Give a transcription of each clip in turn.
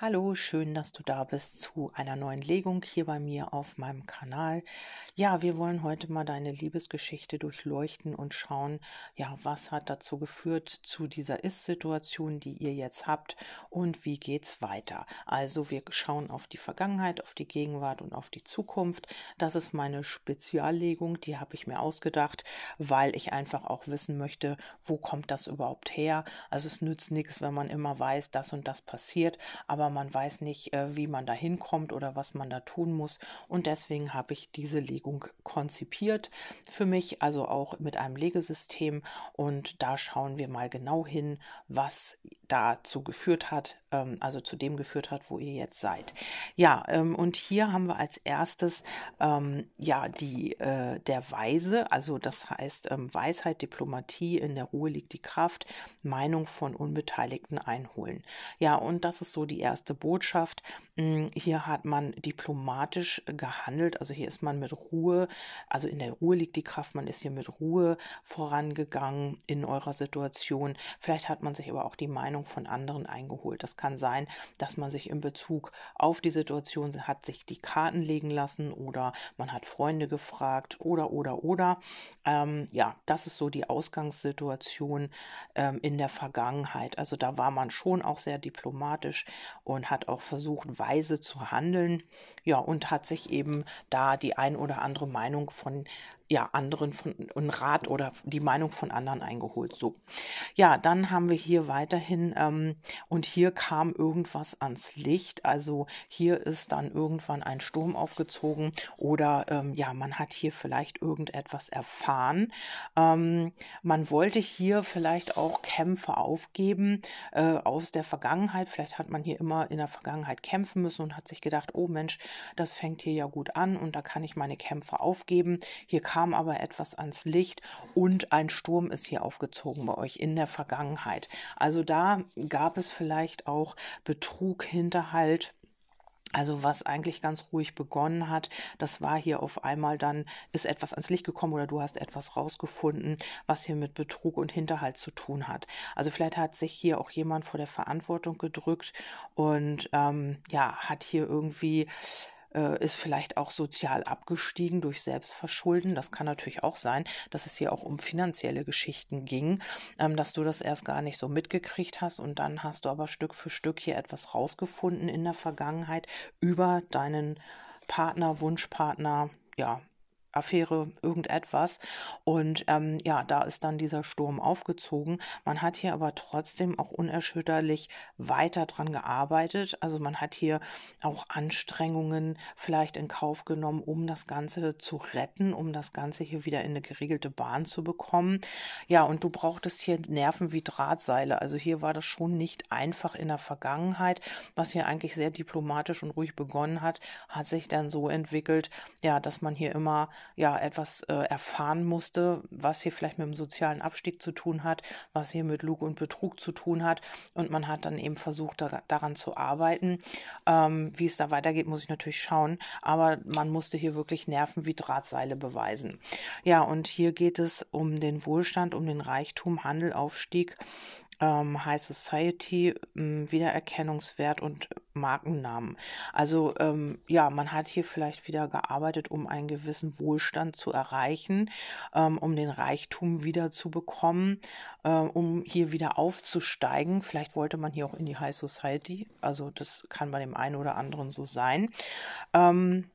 Hallo, schön, dass du da bist zu einer neuen Legung hier bei mir auf meinem Kanal. Ja, wir wollen heute mal deine Liebesgeschichte durchleuchten und schauen, ja, was hat dazu geführt zu dieser Ist-Situation, die ihr jetzt habt und wie geht's weiter. Also wir schauen auf die Vergangenheit, auf die Gegenwart und auf die Zukunft. Das ist meine Speziallegung, die habe ich mir ausgedacht, weil ich einfach auch wissen möchte, wo kommt das überhaupt her. Also es nützt nichts, wenn man immer weiß, das und das passiert, aber aber man weiß nicht, äh, wie man da hinkommt oder was man da tun muss. Und deswegen habe ich diese Legung konzipiert für mich, also auch mit einem Legesystem. Und da schauen wir mal genau hin, was dazu geführt hat, also zu dem geführt hat, wo ihr jetzt seid. Ja, ähm, und hier haben wir als erstes ähm, ja die äh, der Weise, also das heißt ähm, Weisheit, Diplomatie, in der Ruhe liegt die Kraft, Meinung von Unbeteiligten einholen. Ja, und das ist so die erste Botschaft. Hm, hier hat man diplomatisch gehandelt, also hier ist man mit Ruhe, also in der Ruhe liegt die Kraft, man ist hier mit Ruhe vorangegangen in eurer Situation. Vielleicht hat man sich aber auch die Meinung von anderen eingeholt. Das kann sein, dass man sich in Bezug auf die Situation hat sich die Karten legen lassen oder man hat Freunde gefragt oder oder oder. Ähm, ja, das ist so die Ausgangssituation ähm, in der Vergangenheit. Also da war man schon auch sehr diplomatisch und hat auch versucht, weise zu handeln. Ja, und hat sich eben da die ein oder andere Meinung von ja, anderen von einen Rat oder die Meinung von anderen eingeholt. So. Ja, dann haben wir hier weiterhin, ähm, und hier kam irgendwas ans Licht. Also hier ist dann irgendwann ein Sturm aufgezogen oder ähm, ja, man hat hier vielleicht irgendetwas erfahren. Ähm, man wollte hier vielleicht auch Kämpfe aufgeben äh, aus der Vergangenheit. Vielleicht hat man hier immer in der Vergangenheit kämpfen müssen und hat sich gedacht, oh Mensch, das fängt hier ja gut an und da kann ich meine Kämpfe aufgeben. Hier kam kam aber etwas ans Licht und ein Sturm ist hier aufgezogen bei euch in der Vergangenheit. Also da gab es vielleicht auch Betrug, Hinterhalt. Also was eigentlich ganz ruhig begonnen hat, das war hier auf einmal dann, ist etwas ans Licht gekommen oder du hast etwas rausgefunden, was hier mit Betrug und Hinterhalt zu tun hat. Also vielleicht hat sich hier auch jemand vor der Verantwortung gedrückt und ähm, ja, hat hier irgendwie äh, ist vielleicht auch sozial abgestiegen durch Selbstverschulden. Das kann natürlich auch sein, dass es hier auch um finanzielle Geschichten ging, ähm, dass du das erst gar nicht so mitgekriegt hast und dann hast du aber Stück für Stück hier etwas rausgefunden in der Vergangenheit über deinen Partner, Wunschpartner, ja, Affäre, irgendetwas. Und ähm, ja, da ist dann dieser Sturm aufgezogen. Man hat hier aber trotzdem auch unerschütterlich weiter dran gearbeitet. Also man hat hier auch Anstrengungen vielleicht in Kauf genommen, um das Ganze zu retten, um das Ganze hier wieder in eine geregelte Bahn zu bekommen. Ja, und du brauchtest hier Nerven wie Drahtseile. Also hier war das schon nicht einfach in der Vergangenheit. Was hier eigentlich sehr diplomatisch und ruhig begonnen hat, hat sich dann so entwickelt, ja, dass man hier immer ja etwas äh, erfahren musste, was hier vielleicht mit dem sozialen Abstieg zu tun hat, was hier mit Lug und Betrug zu tun hat. Und man hat dann eben versucht, da, daran zu arbeiten. Ähm, wie es da weitergeht, muss ich natürlich schauen. Aber man musste hier wirklich Nerven wie Drahtseile beweisen. Ja, und hier geht es um den Wohlstand, um den Reichtum, Handel, Aufstieg ähm, High Society, ähm, Wiedererkennungswert und Markennamen. Also ähm, ja, man hat hier vielleicht wieder gearbeitet, um einen gewissen Wohlstand zu erreichen, ähm, um den Reichtum wieder zu bekommen, äh, um hier wieder aufzusteigen. Vielleicht wollte man hier auch in die High Society. Also das kann bei dem einen oder anderen so sein. Ähm,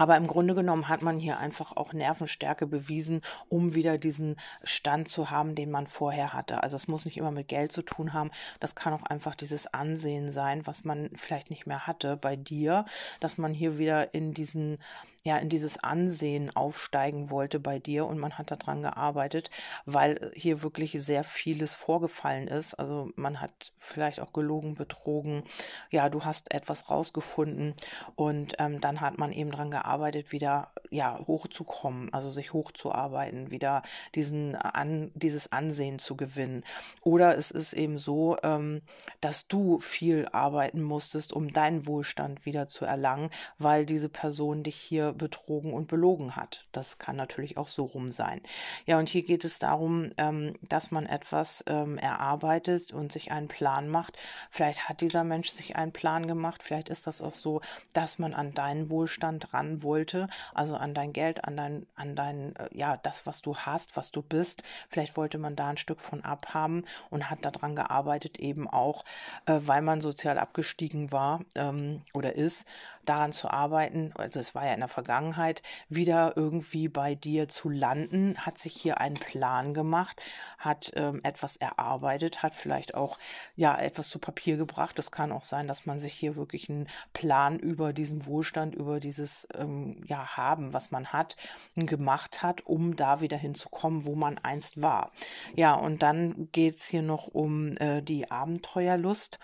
aber im Grunde genommen hat man hier einfach auch Nervenstärke bewiesen, um wieder diesen Stand zu haben, den man vorher hatte. Also es muss nicht immer mit Geld zu tun haben. Das kann auch einfach dieses Ansehen sein, was man vielleicht nicht mehr hatte bei dir, dass man hier wieder in diesen ja in dieses Ansehen aufsteigen wollte bei dir und man hat daran gearbeitet, weil hier wirklich sehr vieles vorgefallen ist. Also man hat vielleicht auch gelogen, betrogen. Ja, du hast etwas rausgefunden und ähm, dann hat man eben daran gearbeitet, wieder ja hochzukommen, also sich hochzuarbeiten, wieder diesen an dieses Ansehen zu gewinnen. Oder es ist eben so, ähm, dass du viel arbeiten musstest, um deinen Wohlstand wieder zu erlangen, weil diese Person dich hier betrogen und belogen hat. Das kann natürlich auch so rum sein. Ja, und hier geht es darum, ähm, dass man etwas ähm, erarbeitet und sich einen Plan macht. Vielleicht hat dieser Mensch sich einen Plan gemacht. Vielleicht ist das auch so, dass man an deinen Wohlstand ran wollte, also an dein Geld, an dein, an dein, äh, ja, das, was du hast, was du bist. Vielleicht wollte man da ein Stück von abhaben und hat daran gearbeitet, eben auch, äh, weil man sozial abgestiegen war ähm, oder ist, daran zu arbeiten, also es war ja in der Vergangenheit, wieder irgendwie bei dir zu landen, hat sich hier einen Plan gemacht, hat ähm, etwas erarbeitet, hat vielleicht auch ja etwas zu Papier gebracht. Es kann auch sein, dass man sich hier wirklich einen Plan über diesen Wohlstand, über dieses ähm, ja haben, was man hat, gemacht hat, um da wieder hinzukommen, wo man einst war. Ja, und dann geht es hier noch um äh, die Abenteuerlust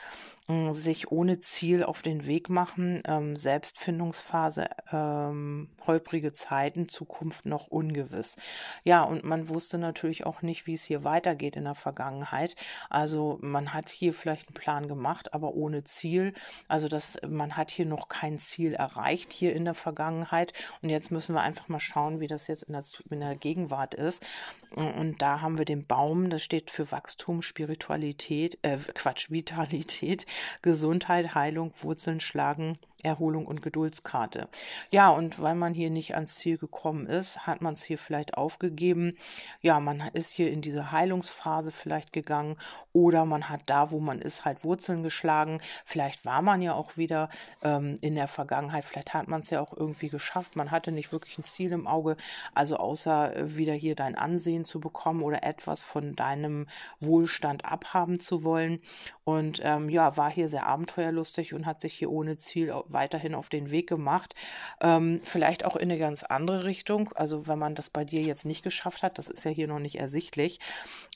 sich ohne Ziel auf den Weg machen, ähm, Selbstfindungsphase, ähm, holprige Zeiten, Zukunft noch ungewiss. Ja, und man wusste natürlich auch nicht, wie es hier weitergeht in der Vergangenheit. Also man hat hier vielleicht einen Plan gemacht, aber ohne Ziel. Also das, man hat hier noch kein Ziel erreicht hier in der Vergangenheit. Und jetzt müssen wir einfach mal schauen, wie das jetzt in der, in der Gegenwart ist. Und da haben wir den Baum, das steht für Wachstum, Spiritualität, äh, Quatsch, Vitalität, Gesundheit, Heilung, Wurzeln schlagen, Erholung und Geduldskarte. Ja, und weil man hier nicht ans Ziel gekommen ist, hat man es hier vielleicht aufgegeben. Ja, man ist hier in diese Heilungsphase vielleicht gegangen oder man hat da, wo man ist, halt Wurzeln geschlagen. Vielleicht war man ja auch wieder ähm, in der Vergangenheit, vielleicht hat man es ja auch irgendwie geschafft. Man hatte nicht wirklich ein Ziel im Auge, also außer äh, wieder hier dein Ansehen zu bekommen oder etwas von deinem Wohlstand abhaben zu wollen. Und ähm, ja, war hier sehr abenteuerlustig und hat sich hier ohne Ziel weiterhin auf den Weg gemacht. Ähm, vielleicht auch in eine ganz andere Richtung. Also wenn man das bei dir jetzt nicht geschafft hat, das ist ja hier noch nicht ersichtlich.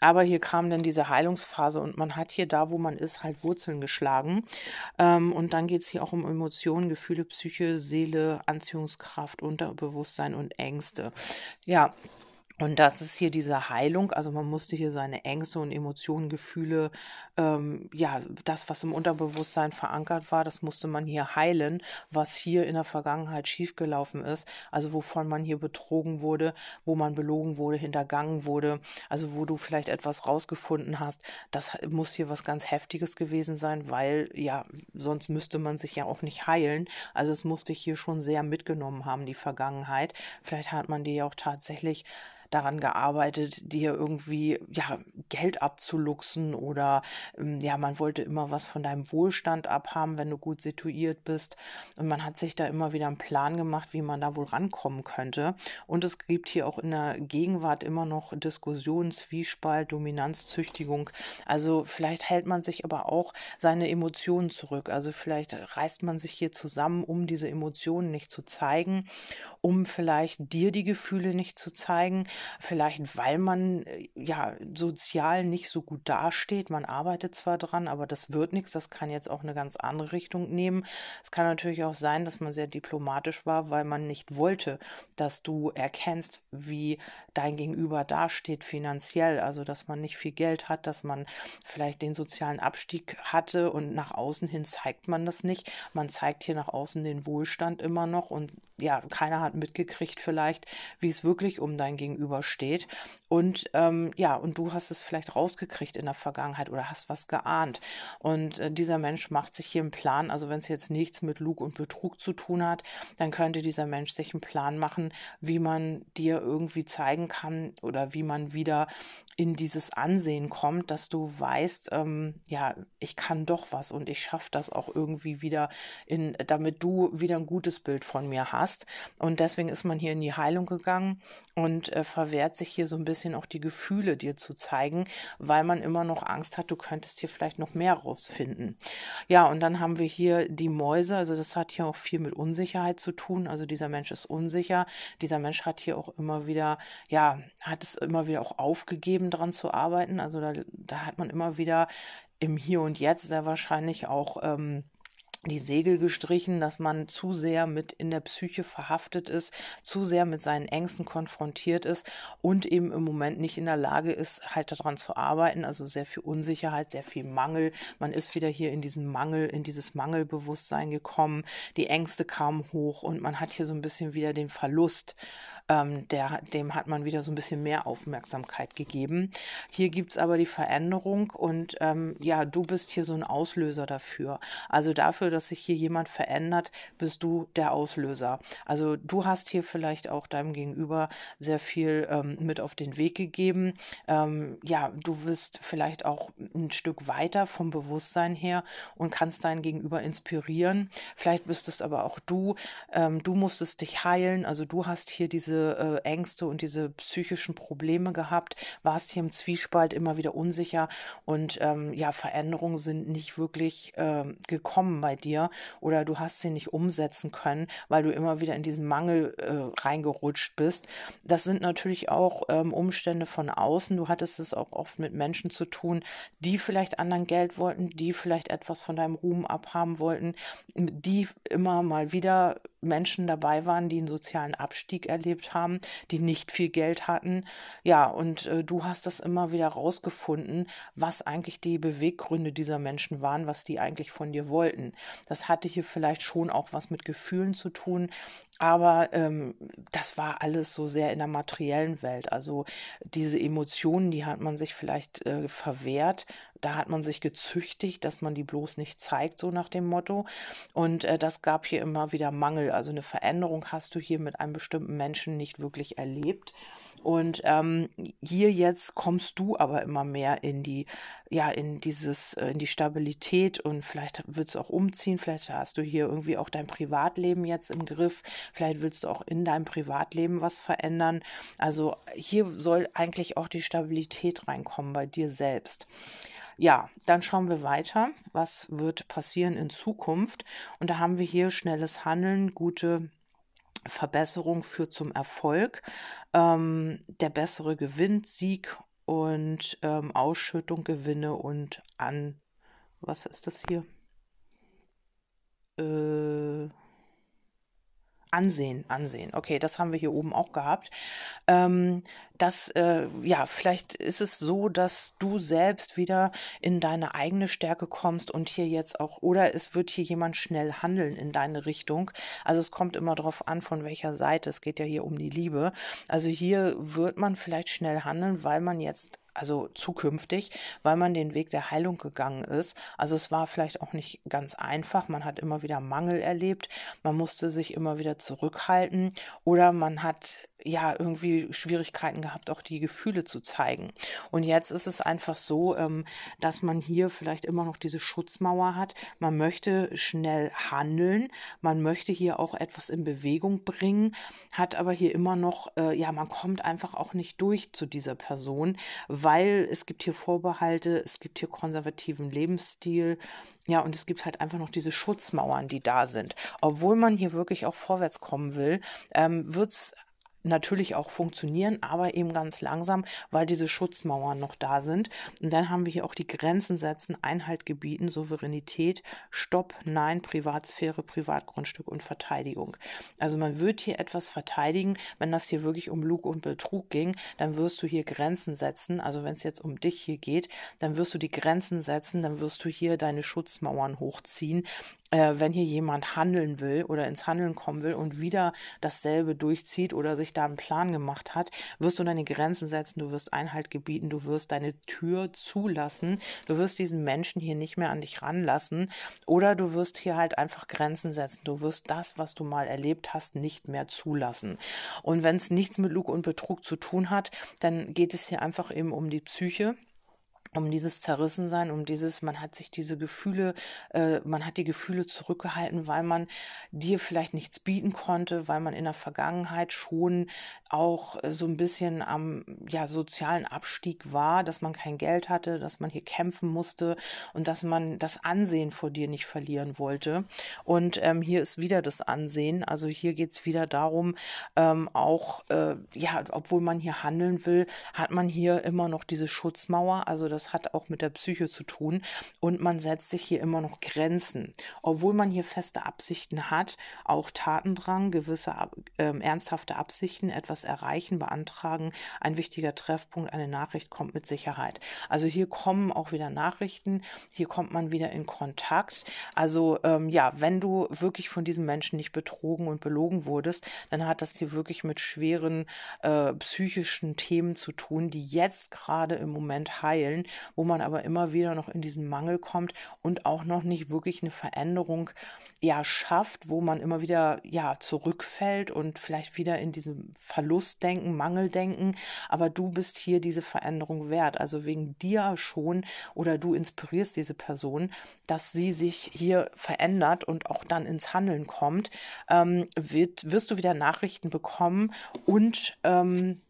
Aber hier kam dann diese Heilungsphase und man hat hier da, wo man ist, halt Wurzeln geschlagen. Ähm, und dann geht es hier auch um Emotionen, Gefühle, Psyche, Seele, Anziehungskraft, Unterbewusstsein und Ängste. Ja, und das ist hier diese Heilung. Also man musste hier seine Ängste und Emotionen, Gefühle, ähm, ja, das, was im Unterbewusstsein verankert war, das musste man hier heilen, was hier in der Vergangenheit schiefgelaufen ist. Also wovon man hier betrogen wurde, wo man belogen wurde, hintergangen wurde. Also wo du vielleicht etwas rausgefunden hast. Das muss hier was ganz Heftiges gewesen sein, weil ja, sonst müsste man sich ja auch nicht heilen. Also es musste hier schon sehr mitgenommen haben, die Vergangenheit. Vielleicht hat man die ja auch tatsächlich daran gearbeitet, dir irgendwie ja Geld abzuluxen oder ähm, ja, man wollte immer was von deinem Wohlstand abhaben, wenn du gut situiert bist. Und man hat sich da immer wieder einen Plan gemacht, wie man da wohl rankommen könnte. Und es gibt hier auch in der Gegenwart immer noch Diskussionen, Zwiespalt, Dominanzzüchtigung. Also vielleicht hält man sich aber auch seine Emotionen zurück. Also vielleicht reißt man sich hier zusammen, um diese Emotionen nicht zu zeigen, um vielleicht dir die Gefühle nicht zu zeigen, Vielleicht, weil man äh, ja sozial nicht so gut dasteht. Man arbeitet zwar dran, aber das wird nichts. Das kann jetzt auch eine ganz andere Richtung nehmen. Es kann natürlich auch sein, dass man sehr diplomatisch war, weil man nicht wollte, dass du erkennst, wie dein Gegenüber dasteht finanziell. Also, dass man nicht viel Geld hat, dass man vielleicht den sozialen Abstieg hatte und nach außen hin zeigt man das nicht. Man zeigt hier nach außen den Wohlstand immer noch und ja, keiner hat mitgekriegt vielleicht, wie es wirklich um dein Gegenüber steht. Und ähm, ja, und du hast es vielleicht rausgekriegt in der Vergangenheit oder hast was geahnt. Und äh, dieser Mensch macht sich hier einen Plan. Also wenn es jetzt nichts mit Lug und Betrug zu tun hat, dann könnte dieser Mensch sich einen Plan machen, wie man dir irgendwie zeigen kann oder wie man wieder in dieses Ansehen kommt, dass du weißt, ähm, ja, ich kann doch was und ich schaffe das auch irgendwie wieder in, damit du wieder ein gutes Bild von mir hast. Und deswegen ist man hier in die Heilung gegangen und äh, verwehrt sich hier so ein bisschen auch die Gefühle dir zu zeigen, weil man immer noch Angst hat, du könntest hier vielleicht noch mehr rausfinden. Ja, und dann haben wir hier die Mäuse, also das hat hier auch viel mit Unsicherheit zu tun. Also dieser Mensch ist unsicher. Dieser Mensch hat hier auch immer wieder, ja, hat es immer wieder auch aufgegeben dran zu arbeiten. Also da, da hat man immer wieder im Hier und Jetzt sehr wahrscheinlich auch ähm, die Segel gestrichen, dass man zu sehr mit in der Psyche verhaftet ist, zu sehr mit seinen Ängsten konfrontiert ist und eben im Moment nicht in der Lage ist, halt daran zu arbeiten. Also sehr viel Unsicherheit, sehr viel Mangel. Man ist wieder hier in diesen Mangel, in dieses Mangelbewusstsein gekommen. Die Ängste kamen hoch und man hat hier so ein bisschen wieder den Verlust ähm, der, dem hat man wieder so ein bisschen mehr Aufmerksamkeit gegeben. Hier gibt es aber die Veränderung und ähm, ja, du bist hier so ein Auslöser dafür. Also dafür, dass sich hier jemand verändert, bist du der Auslöser. Also du hast hier vielleicht auch deinem Gegenüber sehr viel ähm, mit auf den Weg gegeben. Ähm, ja, du bist vielleicht auch ein Stück weiter vom Bewusstsein her und kannst dein Gegenüber inspirieren. Vielleicht bist es aber auch du. Ähm, du musstest dich heilen. Also du hast hier diese äh, Ängste und diese psychischen Probleme gehabt, warst hier im Zwiespalt immer wieder unsicher und ähm, ja, Veränderungen sind nicht wirklich äh, gekommen bei dir oder du hast sie nicht umsetzen können, weil du immer wieder in diesen Mangel äh, reingerutscht bist. Das sind natürlich auch ähm, Umstände von außen. Du hattest es auch oft mit Menschen zu tun, die vielleicht anderen Geld wollten, die vielleicht etwas von deinem Ruhm abhaben wollten, die immer mal wieder Menschen dabei waren, die einen sozialen Abstieg erlebt haben, die nicht viel Geld hatten. Ja, und äh, du hast das immer wieder rausgefunden, was eigentlich die Beweggründe dieser Menschen waren, was die eigentlich von dir wollten. Das hatte hier vielleicht schon auch was mit Gefühlen zu tun, aber ähm, das war alles so sehr in der materiellen Welt. Also diese Emotionen, die hat man sich vielleicht äh, verwehrt, da hat man sich gezüchtigt, dass man die bloß nicht zeigt, so nach dem Motto. Und äh, das gab hier immer wieder Mangel. Also eine Veränderung hast du hier mit einem bestimmten Menschen nicht wirklich erlebt. Und ähm, hier jetzt kommst du aber immer mehr in die, ja, in dieses, äh, in die Stabilität und vielleicht willst du auch umziehen, vielleicht hast du hier irgendwie auch dein Privatleben jetzt im Griff, vielleicht willst du auch in deinem Privatleben was verändern. Also hier soll eigentlich auch die Stabilität reinkommen bei dir selbst. Ja, dann schauen wir weiter. Was wird passieren in Zukunft? Und da haben wir hier schnelles Handeln, gute Verbesserung führt zum Erfolg. Ähm, der bessere Gewinn, Sieg und ähm, Ausschüttung, Gewinne und an. Was ist das hier? Äh, Ansehen, Ansehen. Okay, das haben wir hier oben auch gehabt. Ähm, das, äh, ja, vielleicht ist es so, dass du selbst wieder in deine eigene Stärke kommst und hier jetzt auch, oder es wird hier jemand schnell handeln in deine Richtung. Also es kommt immer darauf an, von welcher Seite. Es geht ja hier um die Liebe. Also hier wird man vielleicht schnell handeln, weil man jetzt also zukünftig, weil man den Weg der Heilung gegangen ist. Also es war vielleicht auch nicht ganz einfach. Man hat immer wieder Mangel erlebt, man musste sich immer wieder zurückhalten oder man hat ja irgendwie Schwierigkeiten gehabt, auch die Gefühle zu zeigen. Und jetzt ist es einfach so, ähm, dass man hier vielleicht immer noch diese Schutzmauer hat. Man möchte schnell handeln, man möchte hier auch etwas in Bewegung bringen, hat aber hier immer noch, äh, ja, man kommt einfach auch nicht durch zu dieser Person, weil es gibt hier Vorbehalte, es gibt hier konservativen Lebensstil. Ja, und es gibt halt einfach noch diese Schutzmauern, die da sind. Obwohl man hier wirklich auch vorwärts kommen will, ähm, wird es natürlich auch funktionieren, aber eben ganz langsam, weil diese Schutzmauern noch da sind. Und dann haben wir hier auch die Grenzen setzen, Einhalt gebieten, Souveränität, Stopp, Nein, Privatsphäre, Privatgrundstück und Verteidigung. Also man wird hier etwas verteidigen, wenn das hier wirklich um Lug und Betrug ging, dann wirst du hier Grenzen setzen. Also wenn es jetzt um dich hier geht, dann wirst du die Grenzen setzen, dann wirst du hier deine Schutzmauern hochziehen, äh, wenn hier jemand handeln will oder ins Handeln kommen will und wieder dasselbe durchzieht oder sich da einen Plan gemacht hat, wirst du deine Grenzen setzen, du wirst Einhalt gebieten, du wirst deine Tür zulassen, du wirst diesen Menschen hier nicht mehr an dich ranlassen oder du wirst hier halt einfach Grenzen setzen, du wirst das, was du mal erlebt hast, nicht mehr zulassen. Und wenn es nichts mit Lug und Betrug zu tun hat, dann geht es hier einfach eben um die Psyche um dieses Zerrissensein, um dieses, man hat sich diese Gefühle, äh, man hat die Gefühle zurückgehalten, weil man dir vielleicht nichts bieten konnte, weil man in der Vergangenheit schon auch äh, so ein bisschen am ja, sozialen Abstieg war, dass man kein Geld hatte, dass man hier kämpfen musste und dass man das Ansehen vor dir nicht verlieren wollte. Und ähm, hier ist wieder das Ansehen. Also hier geht es wieder darum, ähm, auch, äh, ja, obwohl man hier handeln will, hat man hier immer noch diese Schutzmauer, also das das hat auch mit der Psyche zu tun. Und man setzt sich hier immer noch Grenzen. Obwohl man hier feste Absichten hat, auch Tatendrang, gewisse äh, ernsthafte Absichten, etwas erreichen, beantragen, ein wichtiger Treffpunkt, eine Nachricht kommt mit Sicherheit. Also hier kommen auch wieder Nachrichten, hier kommt man wieder in Kontakt. Also ähm, ja, wenn du wirklich von diesem Menschen nicht betrogen und belogen wurdest, dann hat das hier wirklich mit schweren äh, psychischen Themen zu tun, die jetzt gerade im Moment heilen, wo man aber immer wieder noch in diesen Mangel kommt und auch noch nicht wirklich eine Veränderung ja schafft, wo man immer wieder ja zurückfällt und vielleicht wieder in diesem Verlustdenken, Mangeldenken, aber du bist hier diese Veränderung wert, also wegen dir schon oder du inspirierst diese Person, dass sie sich hier verändert und auch dann ins Handeln kommt, ähm, wird, wirst du wieder Nachrichten bekommen und ähm,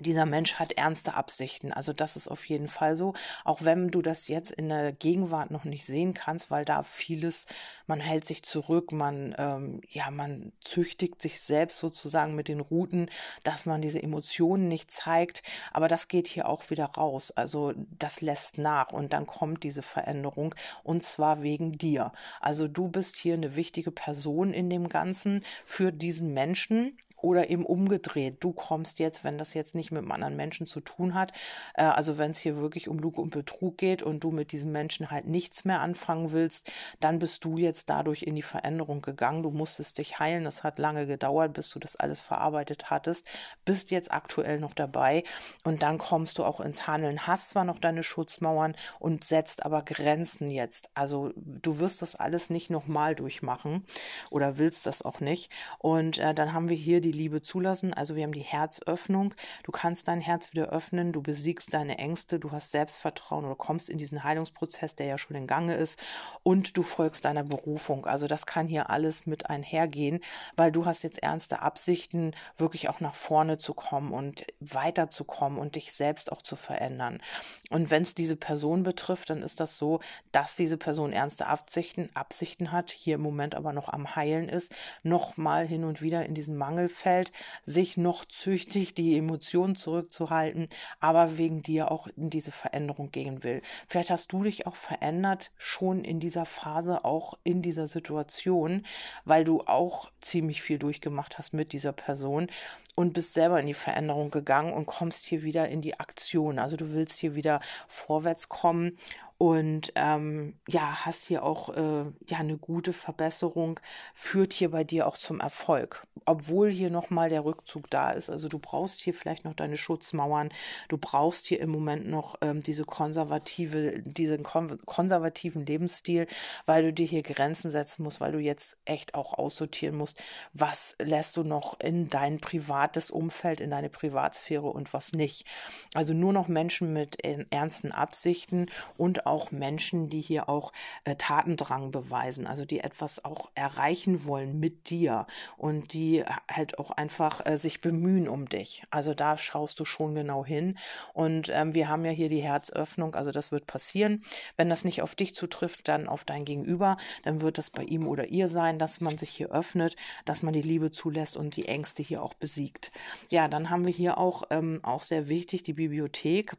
dieser Mensch hat ernste Absichten. Also das ist auf jeden Fall so. Auch wenn du das jetzt in der Gegenwart noch nicht sehen kannst, weil da vieles, man hält sich zurück, man, ähm, ja, man züchtigt sich selbst sozusagen mit den Routen, dass man diese Emotionen nicht zeigt. Aber das geht hier auch wieder raus. Also das lässt nach und dann kommt diese Veränderung und zwar wegen dir. Also du bist hier eine wichtige Person in dem Ganzen für diesen Menschen oder eben umgedreht. Du kommst jetzt, wenn das jetzt nicht mit einem anderen Menschen zu tun hat, äh, also wenn es hier wirklich um Lug und Betrug geht und du mit diesem Menschen halt nichts mehr anfangen willst, dann bist du jetzt dadurch in die Veränderung gegangen. Du musstest dich heilen. Das hat lange gedauert, bis du das alles verarbeitet hattest. Bist jetzt aktuell noch dabei und dann kommst du auch ins Handeln. Hast zwar noch deine Schutzmauern und setzt aber Grenzen jetzt. Also du wirst das alles nicht nochmal durchmachen oder willst das auch nicht. Und äh, dann haben wir hier die die Liebe zulassen. Also wir haben die Herzöffnung. Du kannst dein Herz wieder öffnen, du besiegst deine Ängste, du hast Selbstvertrauen oder kommst in diesen Heilungsprozess, der ja schon in Gange ist und du folgst deiner Berufung. Also das kann hier alles mit einhergehen, weil du hast jetzt ernste Absichten, wirklich auch nach vorne zu kommen und weiterzukommen und dich selbst auch zu verändern. Und wenn es diese Person betrifft, dann ist das so, dass diese Person ernste Absichten, Absichten hat, hier im Moment aber noch am Heilen ist, nochmal hin und wieder in diesen Mangel fällt, sich noch züchtig die Emotionen zurückzuhalten, aber wegen dir auch in diese Veränderung gehen will. Vielleicht hast du dich auch verändert schon in dieser Phase, auch in dieser Situation, weil du auch ziemlich viel durchgemacht hast mit dieser Person und bist selber in die Veränderung gegangen und kommst hier wieder in die Aktion. Also du willst hier wieder vorwärts kommen und ähm, ja, hast hier auch äh, ja eine gute Verbesserung, führt hier bei dir auch zum Erfolg, obwohl hier nochmal der Rückzug da ist. Also du brauchst hier vielleicht noch deine Schutzmauern, du brauchst hier im Moment noch ähm, diese konservative, diesen kon konservativen Lebensstil, weil du dir hier Grenzen setzen musst, weil du jetzt echt auch aussortieren musst, was lässt du noch in dein privates Umfeld, in deine Privatsphäre und was nicht. Also nur noch Menschen mit äh, ernsten Absichten und auch Menschen, die hier auch äh, Tatendrang beweisen, also die etwas auch erreichen wollen mit dir und die halt auch einfach äh, sich bemühen um dich. Also da schaust du schon genau hin. Und ähm, wir haben ja hier die Herzöffnung, also das wird passieren. Wenn das nicht auf dich zutrifft, dann auf dein Gegenüber, dann wird das bei ihm oder ihr sein, dass man sich hier öffnet, dass man die Liebe zulässt und die Ängste hier auch besiegt. Ja, dann haben wir hier auch, ähm, auch sehr wichtig die Bibliothek.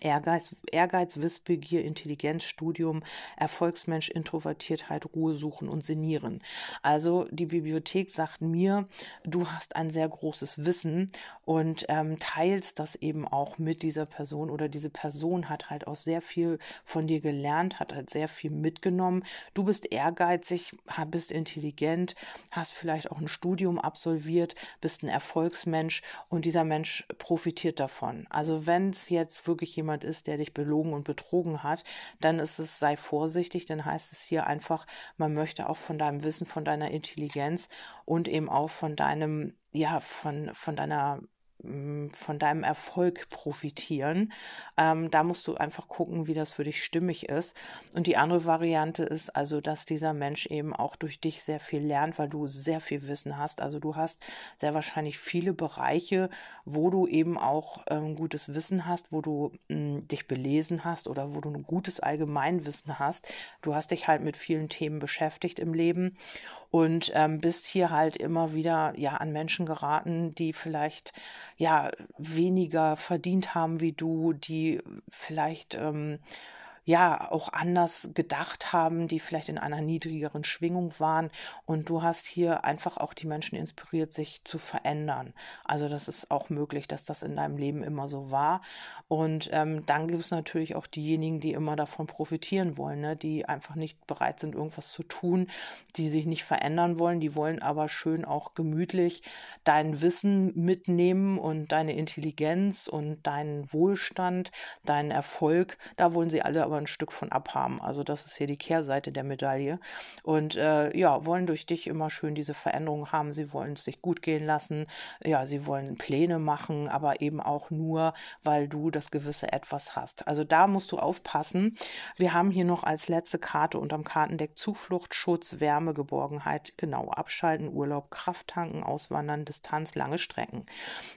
Ehrgeiz, Ehrgeiz, Wissbegier, Intelligenz, Studium, Erfolgsmensch, Introvertiertheit, Ruhe suchen und Senieren. Also die Bibliothek sagt mir, du hast ein sehr großes Wissen und ähm, teilst das eben auch mit dieser Person oder diese Person hat halt auch sehr viel von dir gelernt, hat halt sehr viel mitgenommen. Du bist ehrgeizig, bist intelligent, hast vielleicht auch ein Studium absolviert, bist ein Erfolgsmensch und dieser Mensch profitiert davon. Also wenn es jetzt wirklich jemand ist, der dich belogen und betrogen hat, dann ist es, sei vorsichtig, dann heißt es hier einfach, man möchte auch von deinem Wissen, von deiner Intelligenz und eben auch von deinem, ja, von, von deiner von deinem Erfolg profitieren. Ähm, da musst du einfach gucken, wie das für dich stimmig ist. Und die andere Variante ist also, dass dieser Mensch eben auch durch dich sehr viel lernt, weil du sehr viel Wissen hast. Also du hast sehr wahrscheinlich viele Bereiche, wo du eben auch ähm, gutes Wissen hast, wo du mh, dich belesen hast oder wo du ein gutes Allgemeinwissen hast. Du hast dich halt mit vielen Themen beschäftigt im Leben und ähm, bist hier halt immer wieder ja an Menschen geraten, die vielleicht ja weniger verdient haben wie du, die vielleicht ähm, ja auch anders gedacht haben, die vielleicht in einer niedrigeren Schwingung waren. Und du hast hier einfach auch die Menschen inspiriert, sich zu verändern. Also das ist auch möglich, dass das in deinem Leben immer so war. Und ähm, dann gibt es natürlich auch diejenigen, die immer davon profitieren wollen, ne? die einfach nicht bereit sind, irgendwas zu tun, die sich nicht verändern wollen, die wollen aber schön auch gemütlich dein Wissen mitnehmen und deine Intelligenz und deinen Wohlstand, deinen Erfolg. Da wollen sie alle aber ein Stück von abhaben. Also das ist hier die Kehrseite der Medaille. Und äh, ja, wollen durch dich immer schön diese Veränderung haben. Sie wollen es sich gut gehen lassen. Ja, sie wollen Pläne machen, aber eben auch nur, weil du das gewisse Etwas hast. Also da musst du aufpassen. Wir haben hier noch als letzte Karte unterm Kartendeck Zuflucht, Schutz, Wärme, Geborgenheit. Genau, abschalten, Urlaub, Kraft tanken, auswandern, Distanz, lange Strecken.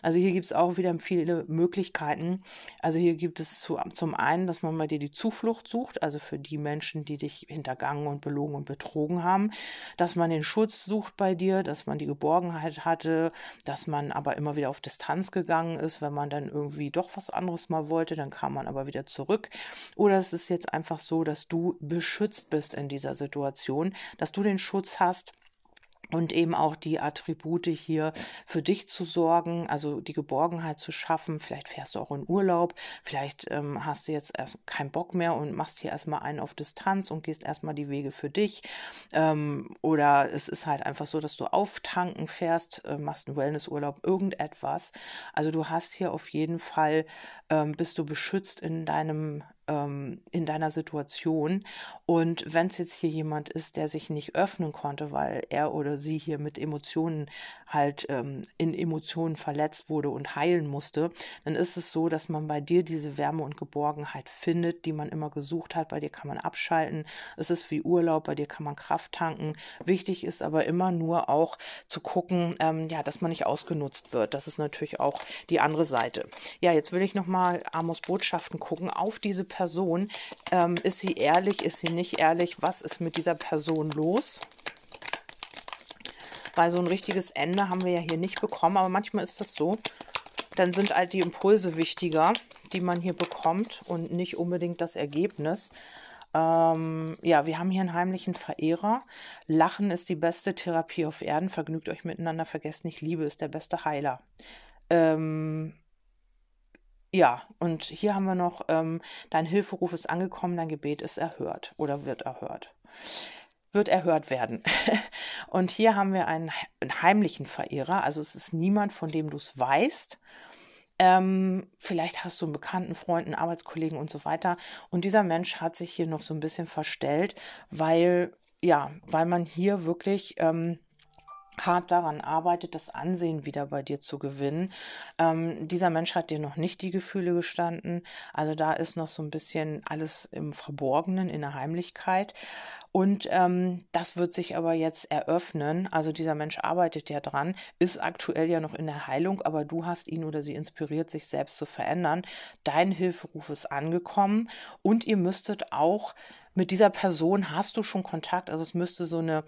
Also hier gibt es auch wieder viele Möglichkeiten. Also hier gibt es zu, zum einen, dass man bei dir die Zuflucht Zuflucht sucht, also für die Menschen, die dich hintergangen und belogen und betrogen haben, dass man den Schutz sucht bei dir, dass man die Geborgenheit hatte, dass man aber immer wieder auf Distanz gegangen ist, wenn man dann irgendwie doch was anderes mal wollte, dann kam man aber wieder zurück. Oder es ist jetzt einfach so, dass du beschützt bist in dieser Situation, dass du den Schutz hast, und eben auch die Attribute hier für dich zu sorgen, also die Geborgenheit zu schaffen. Vielleicht fährst du auch in Urlaub, vielleicht ähm, hast du jetzt erst keinen Bock mehr und machst hier erstmal einen auf Distanz und gehst erstmal die Wege für dich. Ähm, oder es ist halt einfach so, dass du auftanken fährst, äh, machst einen Wellnessurlaub, irgendetwas. Also du hast hier auf jeden Fall, ähm, bist du beschützt in deinem ähm, in deiner Situation. Und wenn es jetzt hier jemand ist, der sich nicht öffnen konnte, weil er oder sie hier mit Emotionen halt ähm, in Emotionen verletzt wurde und heilen musste, dann ist es so, dass man bei dir diese Wärme und Geborgenheit findet, die man immer gesucht hat. Bei dir kann man abschalten. Es ist wie Urlaub, bei dir kann man Kraft tanken. Wichtig ist aber immer nur auch zu gucken, ähm, ja, dass man nicht ausgenutzt wird. Das ist natürlich auch die andere Seite. Ja, jetzt will ich nochmal Amos Botschaften gucken auf diese Person. Ähm, ist sie ehrlich? Ist sie nicht ehrlich? Was ist mit dieser Person los? Weil so ein richtiges Ende haben wir ja hier nicht bekommen, aber manchmal ist das so. Dann sind halt die Impulse wichtiger, die man hier bekommt und nicht unbedingt das Ergebnis. Ähm, ja, wir haben hier einen heimlichen Verehrer. Lachen ist die beste Therapie auf Erden. Vergnügt euch miteinander, vergesst nicht, Liebe ist der beste Heiler. Ähm, ja, und hier haben wir noch, ähm, dein Hilferuf ist angekommen, dein Gebet ist erhört oder wird erhört. Wird erhört werden. und hier haben wir einen, einen, heimlichen Verehrer, also es ist niemand, von dem du es weißt. Ähm, vielleicht hast du einen bekannten Freund, einen Arbeitskollegen und so weiter. Und dieser Mensch hat sich hier noch so ein bisschen verstellt, weil, ja, weil man hier wirklich ähm, hart daran arbeitet, das Ansehen wieder bei dir zu gewinnen. Ähm, dieser Mensch hat dir noch nicht die Gefühle gestanden. Also da ist noch so ein bisschen alles im Verborgenen, in der Heimlichkeit. Und ähm, das wird sich aber jetzt eröffnen. Also dieser Mensch arbeitet ja dran, ist aktuell ja noch in der Heilung, aber du hast ihn oder sie inspiriert, sich selbst zu verändern. Dein Hilferuf ist angekommen und ihr müsstet auch mit dieser Person hast du schon Kontakt. Also es müsste so eine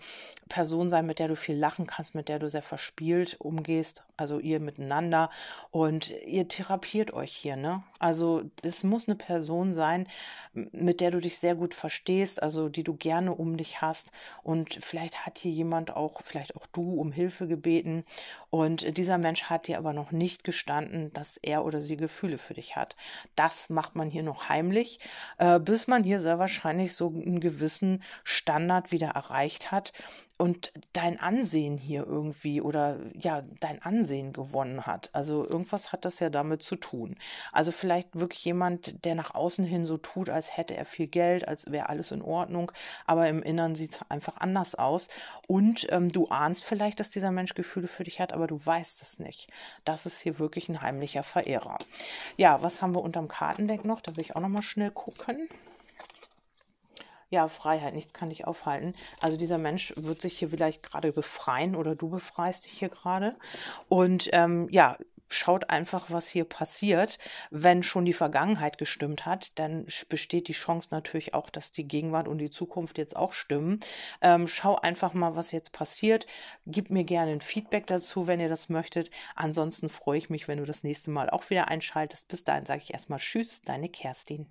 Person sein, mit der du viel lachen kannst, mit der du sehr verspielt umgehst. Also ihr miteinander und ihr therapiert euch hier, ne? Also es muss eine Person sein, mit der du dich sehr gut verstehst, also die du gerne um dich hast. Und vielleicht hat hier jemand auch, vielleicht auch du, um Hilfe gebeten. Und dieser Mensch hat dir aber noch nicht gestanden, dass er oder sie Gefühle für dich hat. Das macht man hier noch heimlich, äh, bis man hier sehr wahrscheinlich so einen gewissen Standard wieder erreicht hat und dein Ansehen hier irgendwie oder ja, dein Ansehen gewonnen hat. Also irgendwas hat das ja damit zu tun. Also vielleicht wirklich jemand, der nach außen hin so tut, als hätte er viel Geld, als wäre alles in Ordnung, aber im Innern sieht es einfach anders aus. Und ähm, du ahnst vielleicht, dass dieser Mensch Gefühle für dich hat, aber du weißt es nicht. Das ist hier wirklich ein heimlicher Verehrer. Ja, was haben wir unterm Kartendeck noch? Da will ich auch noch mal schnell gucken ja, Freiheit, nichts kann dich aufhalten. Also dieser Mensch wird sich hier vielleicht gerade befreien oder du befreist dich hier gerade. Und ähm, ja, schaut einfach, was hier passiert. Wenn schon die Vergangenheit gestimmt hat, dann besteht die Chance natürlich auch, dass die Gegenwart und die Zukunft jetzt auch stimmen. Ähm, schau einfach mal, was jetzt passiert. Gib mir gerne ein Feedback dazu, wenn ihr das möchtet. Ansonsten freue ich mich, wenn du das nächste Mal auch wieder einschaltest. Bis dahin sage ich erstmal Tschüss, deine Kerstin.